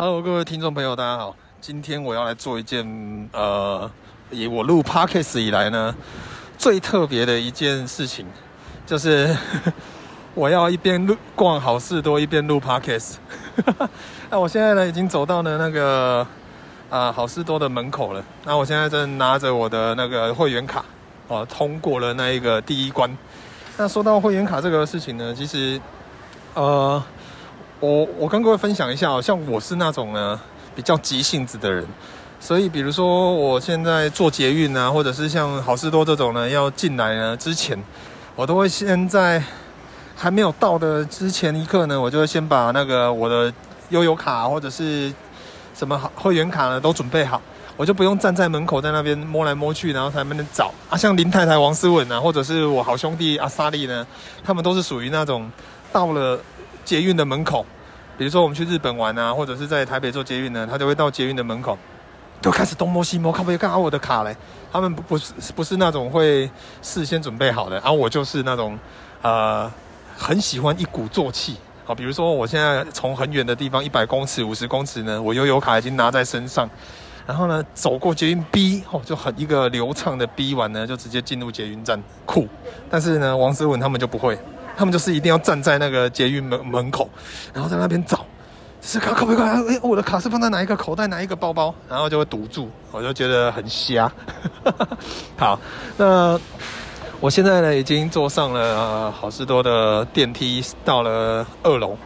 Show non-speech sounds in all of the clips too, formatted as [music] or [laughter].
Hello，各位听众朋友，大家好。今天我要来做一件呃，以我录 Podcast 以来呢最特别的一件事情，就是 [laughs] 我要一边录逛好事多，一边录 Podcast。[laughs] 那我现在呢已经走到了那个啊、好事多的门口了。那我现在正拿着我的那个会员卡哦，通过了那一个第一关。那说到会员卡这个事情呢，其实呃。我我跟各位分享一下，像我是那种呢比较急性子的人，所以比如说我现在坐捷运啊，或者是像好事多这种呢要进来呢之前，我都会先在还没有到的之前一刻呢，我就会先把那个我的悠游卡或者是什么会员卡呢都准备好，我就不用站在门口在那边摸来摸去，然后才能找啊。像林太太王思文啊，或者是我好兄弟阿萨利呢，他们都是属于那种到了。捷运的门口，比如说我们去日本玩啊，或者是在台北坐捷运呢，他就会到捷运的门口，都开始东摸西摸，看不看看我的卡嘞？他们不不是不是那种会事先准备好的，然后我就是那种呃很喜欢一鼓作气。好，比如说我现在从很远的地方一百公尺、五十公尺呢，我悠游卡已经拿在身上，然后呢走过捷运 B 哦，就很一个流畅的 B 完呢，就直接进入捷运站，酷。但是呢，王思文他们就不会。他们就是一定要站在那个捷运门门口，然后在那边找，是卡可不可以？哎，我的卡是放在哪一个口袋，哪一个包包？然后就会堵住，我就觉得很瞎。[laughs] 好，那我现在呢已经坐上了、好事多的电梯，到了二楼。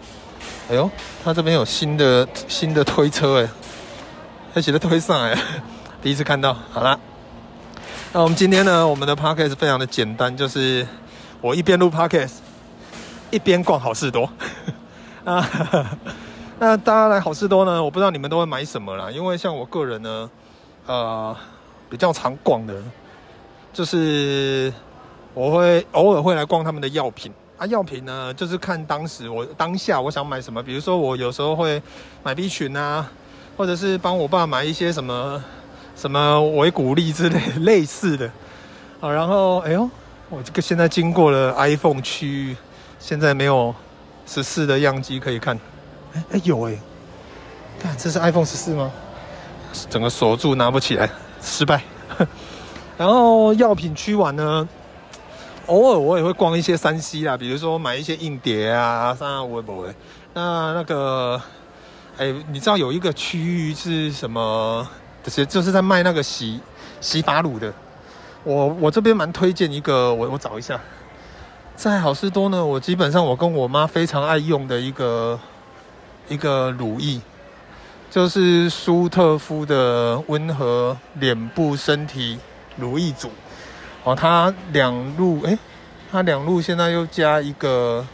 哎呦，他这边有新的新的推车哎，而且的推上来，第一次看到。好了，那我们今天呢，我们的 podcast 非常的简单，就是我一边录 podcast。一边逛好事多，[laughs] 啊，[laughs] 那大家来好事多呢？我不知道你们都会买什么啦，因为像我个人呢，呃，比较常逛的，就是我会偶尔会来逛他们的药品啊。药品呢，就是看当时我当下我想买什么，比如说我有时候会买 B 群啊，或者是帮我爸买一些什么什么维骨力之类 [laughs] 类似的啊。然后，哎呦，我这个现在经过了 iPhone 区域。现在没有十四的样机可以看，哎哎有哎，看这是 iPhone 十四吗？整个锁住拿不起来，失败。[laughs] 然后药品区完呢，偶尔我也会逛一些三 C 啦，比如说买一些硬碟啊，啥我也不会。那那个，哎，你知道有一个区域是什么？就是就是在卖那个洗洗发乳的。我我这边蛮推荐一个，我我找一下。在好事多呢，我基本上我跟我妈非常爱用的一个一个乳液，就是舒特夫的温和脸部身体乳液组。哦，它两路，诶，它两路现在又加一个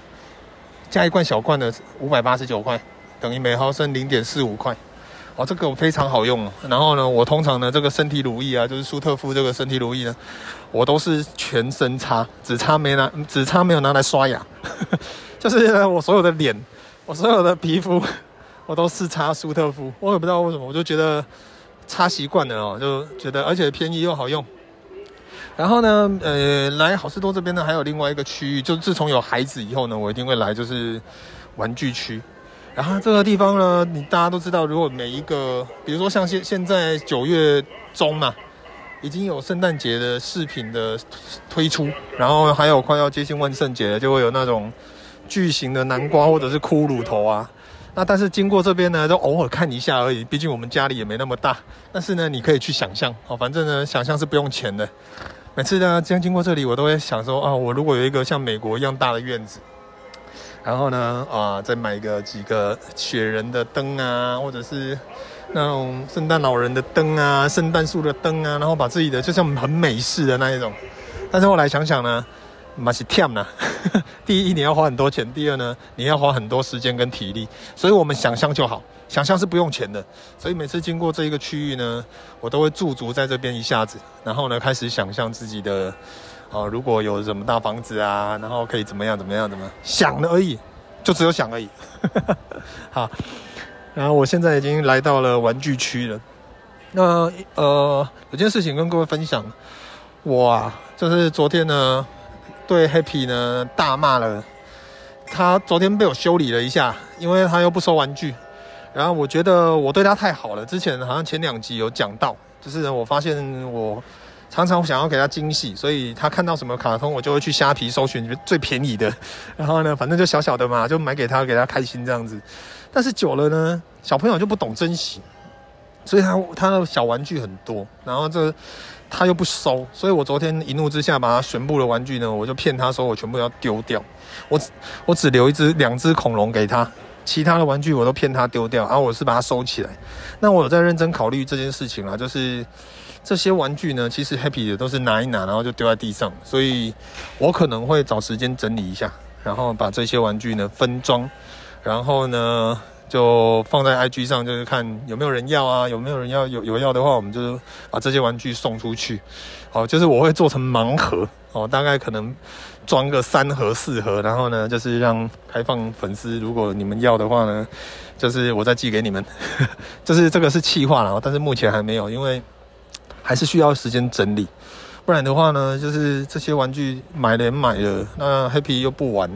加一罐小罐的五百八十九块，等于每毫升零点四五块。哦，这个非常好用。然后呢，我通常呢，这个身体乳液啊，就是舒特夫这个身体乳液呢，我都是全身擦，只擦没拿，只擦没有拿来刷牙。[laughs] 就是呢，我所有的脸，我所有的皮肤，[laughs] 我都是擦舒特夫。我也不知道为什么，我就觉得擦习惯了哦，就觉得而且便宜又好用。然后呢，呃，来好事多这边呢，还有另外一个区域，就自从有孩子以后呢，我一定会来，就是玩具区。然后这个地方呢，你大家都知道，如果每一个，比如说像现现在九月中嘛，已经有圣诞节的饰品的推出，然后还有快要接近万圣节了，就会有那种巨型的南瓜或者是骷髅头啊。那但是经过这边呢，就偶尔看一下而已，毕竟我们家里也没那么大。但是呢，你可以去想象哦，反正呢，想象是不用钱的。每次呢，这样经过这里，我都会想说啊，我如果有一个像美国一样大的院子。然后呢，啊，再买个几个雪人的灯啊，或者是那种圣诞老人的灯啊，圣诞树的灯啊，然后把自己的就像很美式的那一种。但是后来想想呢，嘛是忝呐。[laughs] 第一，你要花很多钱；第二呢，你要花很多时间跟体力。所以我们想象就好，想象是不用钱的。所以每次经过这一个区域呢，我都会驻足在这边一下子，然后呢，开始想象自己的，哦，如果有什么大房子啊，然后可以怎么样怎么样怎么样，想的而已，就只有想而已。[laughs] 好，然后我现在已经来到了玩具区了。那呃，有件事情跟各位分享，我啊，就是昨天呢，对 Happy 呢大骂了。他昨天被我修理了一下，因为他又不收玩具。然后我觉得我对他太好了，之前好像前两集有讲到，就是我发现我常常想要给他惊喜，所以他看到什么卡通，我就会去虾皮搜寻最便宜的。然后呢，反正就小小的嘛，就买给他，给他开心这样子。但是久了呢，小朋友就不懂珍惜。所以他他的小玩具很多，然后这他又不收，所以我昨天一怒之下把他全部的玩具呢，我就骗他说我全部要丢掉，我我只留一只两只恐龙给他，其他的玩具我都骗他丢掉，然后我是把它收起来。那我有在认真考虑这件事情啊，就是这些玩具呢，其实 Happy 的都是拿一拿，然后就丢在地上，所以我可能会找时间整理一下，然后把这些玩具呢分装，然后呢。就放在 IG 上，就是看有没有人要啊，有没有人要，有有要的话，我们就把这些玩具送出去。好，就是我会做成盲盒，哦，大概可能装个三盒四盒，然后呢，就是让开放粉丝，如果你们要的话呢，就是我再寄给你们。[laughs] 就是这个是企划了，但是目前还没有，因为还是需要时间整理。不然的话呢，就是这些玩具买了买了，那 Happy 又不玩。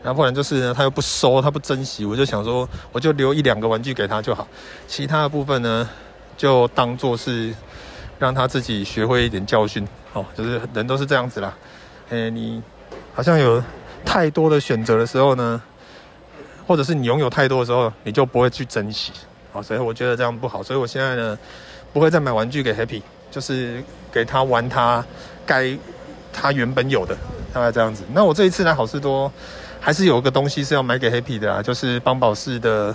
然后不然就是呢，他又不收，他不珍惜，我就想说，我就留一两个玩具给他就好，其他的部分呢，就当做是让他自己学会一点教训。哦，就是人都是这样子啦。诶，你好像有太多的选择的时候呢，或者是你拥有太多的时候，你就不会去珍惜。哦，所以我觉得这样不好，所以我现在呢，不会再买玩具给 Happy，就是给他玩他该他原本有的，大概这样子。那我这一次来好事多。还是有个东西是要买给 Happy 的啊，就是邦宝适的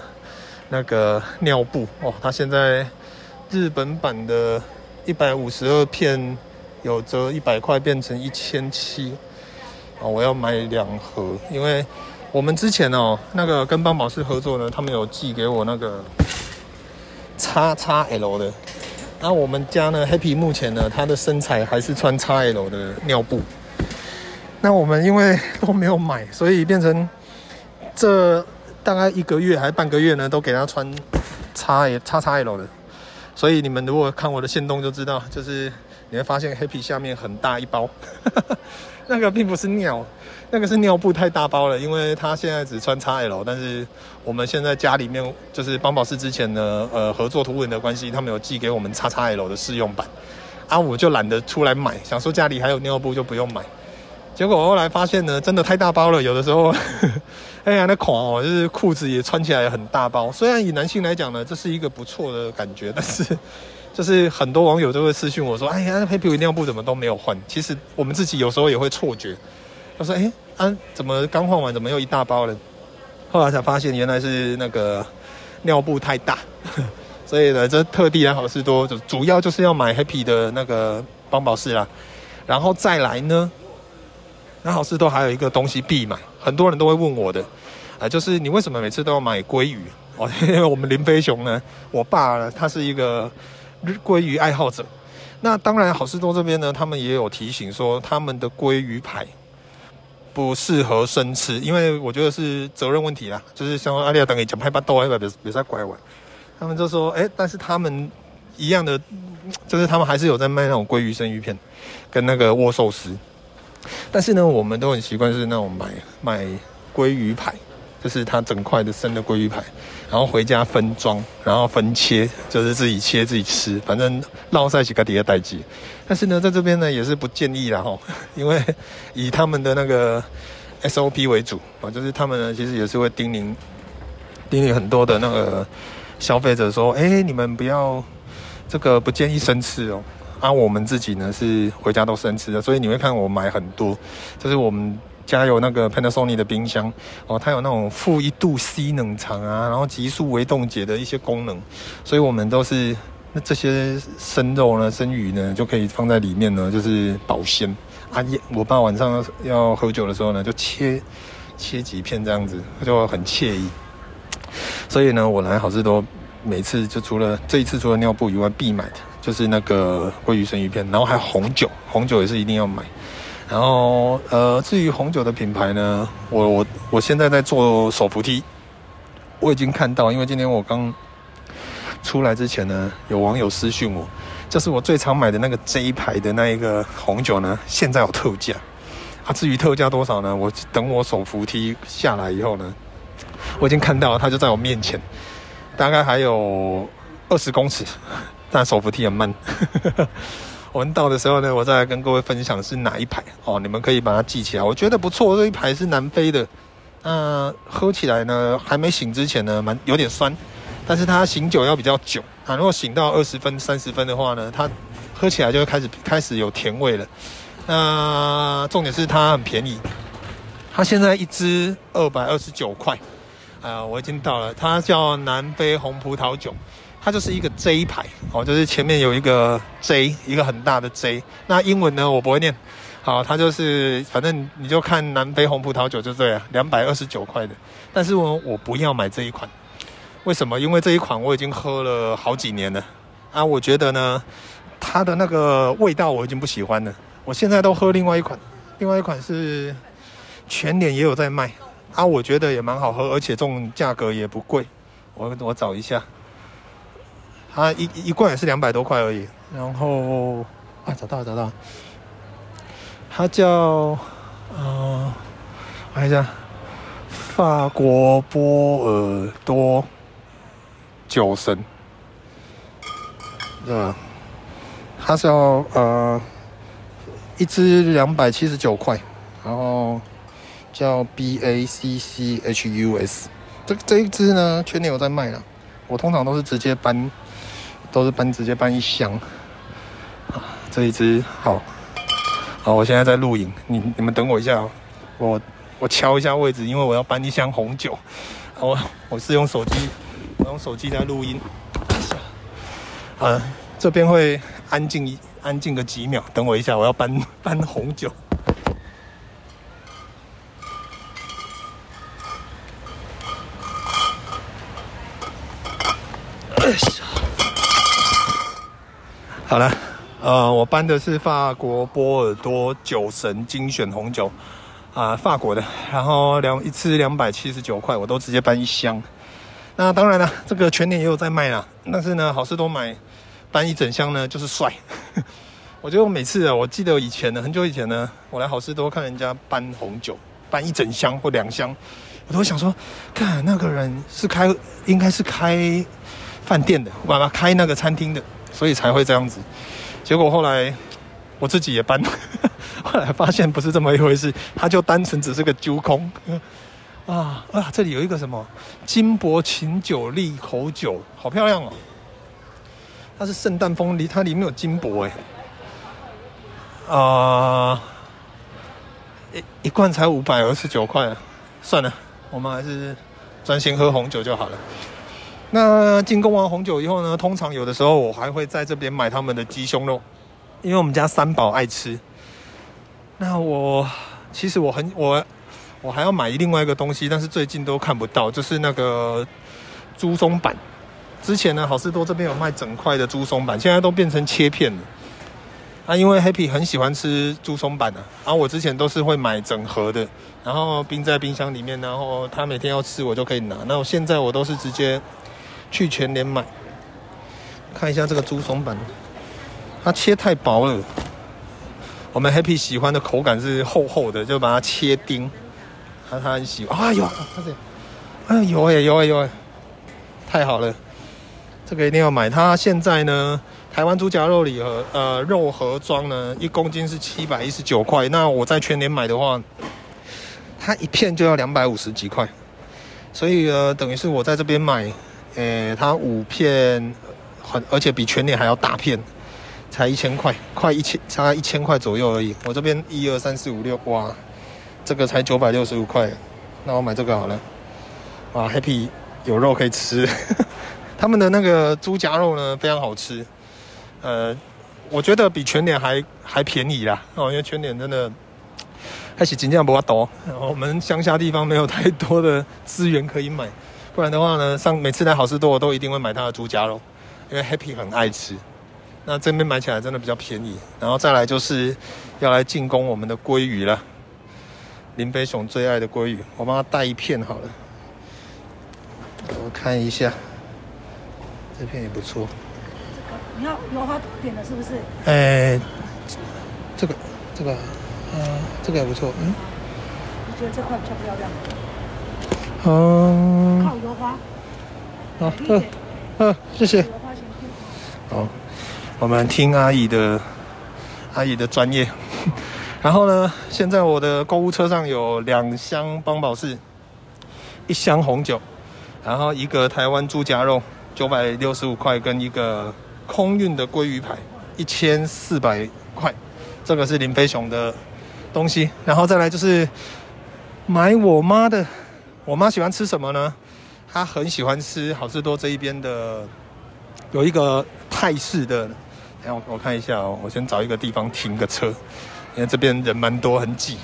那个尿布哦。它现在日本版的一百五十二片有折一百块，变成一千七哦。我要买两盒，因为我们之前哦，那个跟邦宝适合作呢，他们有寄给我那个 XXL 的。然后我们家呢，Happy 目前呢，他的身材还是穿 XL 的尿布。那我们因为都没有买，所以变成这大概一个月还半个月呢，都给他穿 X XXL 的。所以你们如果看我的线动就知道，就是你会发现 Happy 下面很大一包，[laughs] 那个并不是尿，那个是尿布太大包了，因为他现在只穿 XL，但是我们现在家里面就是邦宝适之前呢，呃，合作图文的关系，他们有寄给我们 XXL 的试用版，啊，我就懒得出来买，想说家里还有尿布就不用买。结果后来发现呢，真的太大包了。有的时候，[laughs] 哎呀，那款哦，就是裤子也穿起来很大包。虽然以男性来讲呢，这是一个不错的感觉，但是就是很多网友都会私讯我说：“哎呀，那 Happy 尿布怎么都没有换？”其实我们自己有时候也会错觉。他说：“哎，啊，怎么刚换完，怎么又一大包了？”后来才发现原来是那个尿布太大，[laughs] 所以呢，这特地来好事多，就主要就是要买 Happy 的那个邦宝适啦，然后再来呢。那好事多还有一个东西必买，很多人都会问我的，啊，就是你为什么每次都要买鲑鱼？[laughs] 哦，因为我们林飞雄呢，我爸呢，他是一个鲑鱼爱好者。那当然，好事多这边呢，他们也有提醒说，他们的鲑鱼排不适合生吃，因为我觉得是责任问题啦。就是像阿丽亚等你讲拍巴豆，别别别再拐弯。他们就说，哎，但是他们一样的，就是他们还是有在卖那种鲑鱼生鱼片，跟那个握寿司。但是呢，我们都很习惯是那种买买鲑鱼排，就是它整块的生的鲑鱼排，然后回家分装，然后分切，就是自己切自己吃，反正捞在一起底下待机。但是呢，在这边呢也是不建议啦齁，[laughs] 因为以他们的那个 SOP 为主啊，就是他们呢其实也是会叮咛叮咛很多的那个消费者说，哎，你们不要这个不建议生吃哦。啊，我们自己呢是回家都生吃的，所以你会看我买很多。就是我们家有那个 Panasonic 的冰箱哦，它有那种负一度 C 冷藏啊，然后急速微冻结的一些功能，所以我们都是那这些生肉呢、生鱼呢就可以放在里面呢，就是保鲜啊，我爸晚上要喝酒的时候呢，就切切几片这样子，就很惬意。所以呢，我来好事多，每次就除了这一次除了尿布以外，必买的就是那个鲑鱼生鱼片，然后还有红酒，红酒也是一定要买。然后呃，至于红酒的品牌呢，我我我现在在做手扶梯，我已经看到，因为今天我刚出来之前呢，有网友私讯我。就是我最常买的那个 J 牌的那一个红酒呢，现在有特价。啊，至于特价多少呢？我等我手扶梯下来以后呢，我已经看到了，它就在我面前，大概还有二十公尺，但手扶梯很慢。呵呵我们到的时候呢，我再来跟各位分享是哪一排哦，你们可以把它记起来。我觉得不错，这一排是南非的。那、喝起来呢，还没醒之前呢，蛮有点酸。但是它醒酒要比较久啊，如果醒到二十分、三十分的话呢，它喝起来就会开始开始有甜味了。那重点是它很便宜，它现在一支二百二十九块啊，我已经到了。它叫南非红葡萄酒，它就是一个 J 牌哦，就是前面有一个 J，一个很大的 J。那英文呢，我不会念，好，它就是反正你就看南非红葡萄酒就对了，两百二十九块的。但是我我不要买这一款。为什么？因为这一款我已经喝了好几年了啊！我觉得呢，它的那个味道我已经不喜欢了。我现在都喝另外一款，另外一款是全年也有在卖啊，我觉得也蛮好喝，而且这种价格也不贵。我我找一下，它一一罐也是两百多块而已。然后啊，找到了找到了，它叫嗯，呃，我看一下，法国波尔多。酒神，对吧？它是要呃一支两百七十九块，然后叫 B A C C H U S。这这一支呢，全年有在卖了。我通常都是直接搬，都是搬直接搬一箱。啊，这一只好，好，我现在在录影，你你们等我一下，我我敲一下位置，因为我要搬一箱红酒。我我是用手机。我用手机在录音，呃，这边会安静一安静个几秒，等我一下，我要搬搬红酒。好了，呃，我搬的是法国波尔多酒神精选红酒，啊、法国的，然后两一次两百七十九块，我都直接搬一箱。那当然了，这个全年也有在卖啦。但是呢，好事多买搬一整箱呢，就是帅。[laughs] 我觉得我每次啊，我记得以前呢，很久以前呢，我来好事多看人家搬红酒，搬一整箱或两箱，我都想说，看那个人是开，应该是开饭店的，爸爸开那个餐厅的，所以才会这样子。结果后来我自己也搬，[laughs] 后来发现不是这么一回事，他就单纯只是个揪空。啊啊！这里有一个什么金箔琴酒利口酒，好漂亮哦！它是圣诞风梨，它里面有金箔哎。啊，一一罐才五百二十九块，算了，我们还是专心喝红酒就好了。那进贡完红酒以后呢，通常有的时候我还会在这边买他们的鸡胸肉，因为我们家三宝爱吃。那我其实我很我。我还要买另外一个东西，但是最近都看不到，就是那个猪松板。之前呢，好事多这边有卖整块的猪松板，现在都变成切片了。啊，因为 Happy 很喜欢吃猪松板啊，然后我之前都是会买整盒的，然后冰在冰箱里面，然后他每天要吃我就可以拿。那我现在我都是直接去全联买。看一下这个猪松板，它切太薄了。我们 Happy 喜欢的口感是厚厚的，就把它切丁。他他很喜欢啊，有，他这，哎有哎有哎有哎，太好了，这个一定要买。它现在呢，台湾猪夹肉礼盒呃肉盒装呢，一公斤是七百一十九块。那我在全联买的话，它一片就要两百五十几块。所以呃，等于是我在这边买，诶，它五片很，而且比全脸还要大片，才一千块，快一千，差一千块左右而已。我这边一二三四五六，哇。这个才九百六十五块，那我买这个好了。哇，Happy 有肉可以吃，他们的那个猪夹肉呢非常好吃。呃，我觉得比全脸还还便宜啦哦，因为全脸真的还是尽量不要多。我们乡下地方没有太多的资源可以买，不然的话呢，上每次来好事多我都一定会买它的猪夹肉，因为 Happy 很爱吃。那这边买起来真的比较便宜，然后再来就是要来进攻我们的鲑鱼了。林北雄最爱的鲑鱼，我帮他带一片好了。我看一下，这片也不错。你要油花点的是不是？哎，这个，这个，嗯，这个也不错。嗯，你觉得这块比较漂亮？嗯。靠油花。好，嗯，嗯，谢谢。好，我们听阿姨的，阿姨的专业。[laughs] 然后呢，现在我的购物车上有两箱邦宝适，一箱红酒，然后一个台湾猪夹肉九百六十五块，跟一个。空运的鲑鱼排一千四百块，这个是林飞熊的东西。然后再来就是买我妈的，我妈喜欢吃什么呢？她很喜欢吃好市多这一边的，有一个泰式的。等下我我看一下哦，我先找一个地方停个车，因为这边人蛮多，很挤。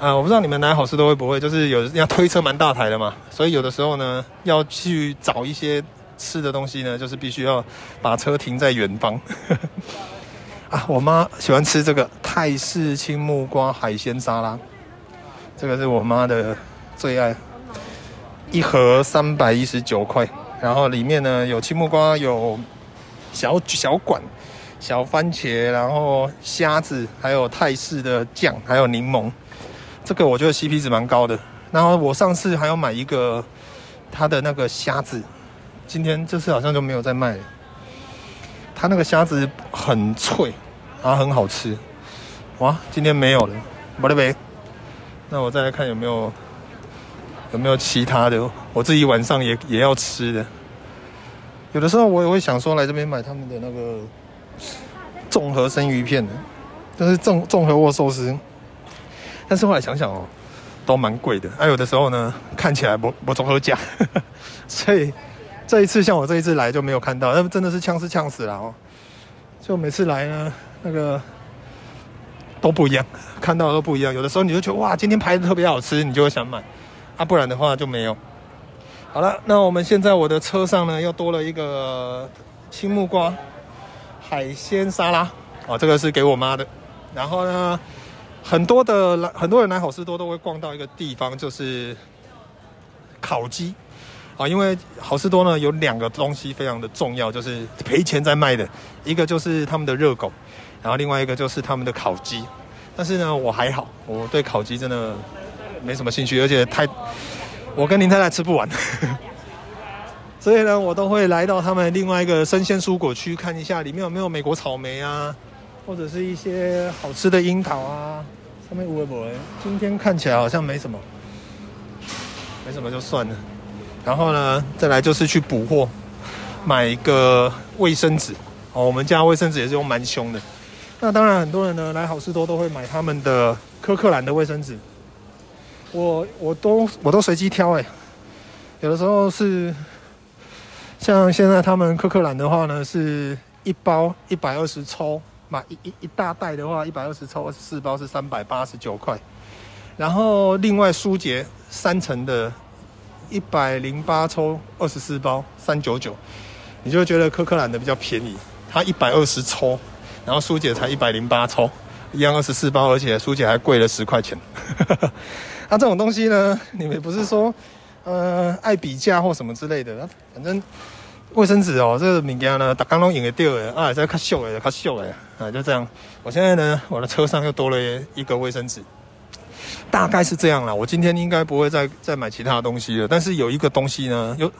啊，我不知道你们来好市多会不会，就是有人要推车蛮大台的嘛，所以有的时候呢要去找一些。吃的东西呢，就是必须要把车停在远方。[laughs] 啊，我妈喜欢吃这个泰式青木瓜海鲜沙拉，这个是我妈的最爱，一盒三百一十九块，然后里面呢有青木瓜，有小小管、小番茄，然后虾子，还有泰式的酱，还有柠檬，这个我觉得 CP 值蛮高的。然后我上次还要买一个它的那个虾子。今天这次好像就没有在卖了。它那个虾子很脆，然后很好吃。哇，今天没有了，没了呗。那我再来看有没有有没有其他的，我自己晚上也也要吃的。有的时候我也会想说来这边买他们的那个综合生鱼片的，就是综综合握寿司。但是后来想想哦，都蛮贵的。啊，有的时候呢，看起来不不综合价，[laughs] 所以。这一次像我这一次来就没有看到，那真的是呛是呛死了哦！就每次来呢，那个都不一样，看到都不一样。有的时候你就觉得哇，今天排的特别好吃，你就会想买啊，不然的话就没有。好了，那我们现在我的车上呢又多了一个青木瓜海鲜沙拉哦，这个是给我妈的。然后呢，很多的来很多人来好事多都会逛到一个地方，就是烤鸡。啊，因为好事多呢有两个东西非常的重要，就是赔钱在卖的，一个就是他们的热狗，然后另外一个就是他们的烤鸡。但是呢，我还好，我对烤鸡真的没什么兴趣，而且太我跟林太太吃不完，[laughs] 所以呢，我都会来到他们另外一个生鲜蔬果区看一下，里面有没有美国草莓啊，或者是一些好吃的樱桃啊。上面有没有？今天看起来好像没什么，没什么就算了。然后呢，再来就是去补货，买一个卫生纸。哦，我们家卫生纸也是用蛮凶的。那当然，很多人呢来好市多都会买他们的柯克兰的卫生纸。我我都我都随机挑哎，有的时候是像现在他们柯克兰的话呢，是一包一百二十抽，买一一一大袋的话一百二十抽，二十四包是三百八十九块。然后另外舒洁三层的。一百零八抽二十四包三九九，你就觉得柯克兰的比较便宜。它一百二十抽，然后舒洁才一百零八抽，一样二十四包，而且舒洁还贵了十块钱。[laughs] 那、啊、这种东西呢，你们不是说呃爱比价或什么之类的？反正卫生纸哦，这个物件呢，打刚拢用得掉的啊，再较秀的，较秀的啊，就这样。我现在呢，我的车上又多了一个卫生纸。大概是这样啦，我今天应该不会再再买其他的东西了。但是有一个东西呢，有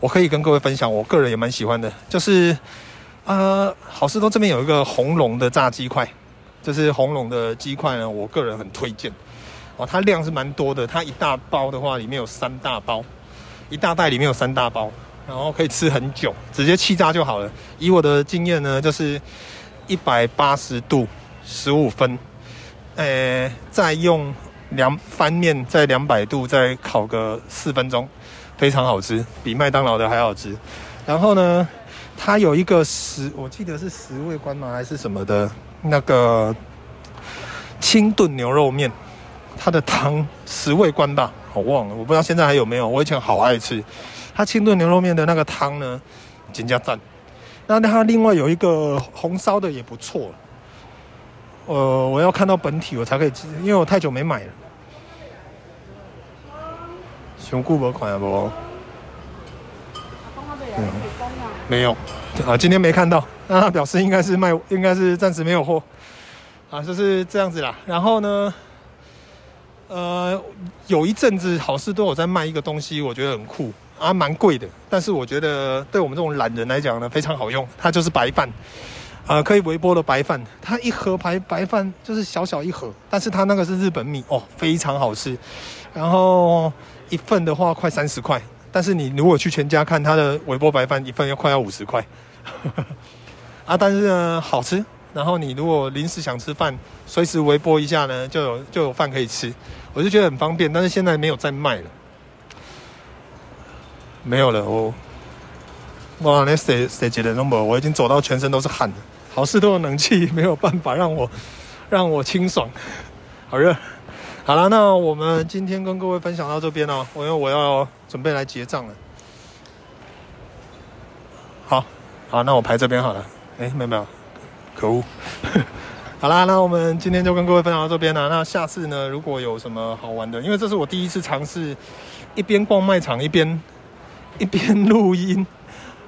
我可以跟各位分享，我个人也蛮喜欢的，就是呃，好市多这边有一个红龙的炸鸡块，就是红龙的鸡块呢，我个人很推荐哦，它量是蛮多的，它一大包的话里面有三大包，一大袋里面有三大包，然后可以吃很久，直接气炸就好了。以我的经验呢，就是一百八十度十五分，呃，再用。两翻面在两百度再烤个四分钟，非常好吃，比麦当劳的还好吃。然后呢，它有一个十，我记得是十味关吗还是什么的，那个清炖牛肉面，它的汤十味关吧，我忘了，我不知道现在还有没有。我以前好爱吃，它清炖牛肉面的那个汤呢，金加赞。那它另外有一个红烧的也不错。呃，我要看到本体我才可以吃，因为我太久没买了。熊顾博款啊不？没有啊，今天没看到，那他表示应该是卖，应该是暂时没有货啊，就是这样子啦。然后呢，呃，有一阵子好事多有在卖一个东西，我觉得很酷啊，蛮贵的，但是我觉得对我们这种懒人来讲呢，非常好用。它就是白饭啊，可以微波的白饭，它一盒白白饭就是小小一盒，但是它那个是日本米哦，非常好吃。然后一份的话快三十块。但是你如果去全家看它的微波白饭一份要快要五十块，啊，但是呢好吃。然后你如果临时想吃饭，随时微波一下呢，就有就有饭可以吃，我就觉得很方便。但是现在没有在卖了，没有了哦。哇，那谁谁接的 number？我已经走到全身都是汗了。好市多有冷气没有办法让我让我清爽，好热。好了，那我们今天跟各位分享到这边哦，因为我要准备来结账了。好，好，那我排这边好了。哎，没有没有，可恶。[laughs] 好啦，那我们今天就跟各位分享到这边了。那下次呢，如果有什么好玩的，因为这是我第一次尝试一边逛卖场一边 [laughs] 一边录音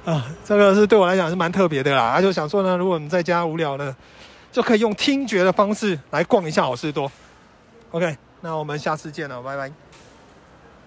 啊，这个是对我来讲是蛮特别的啦。他就想说呢，如果你在家无聊呢，就可以用听觉的方式来逛一下好事多。OK。那我们下次见了，拜拜。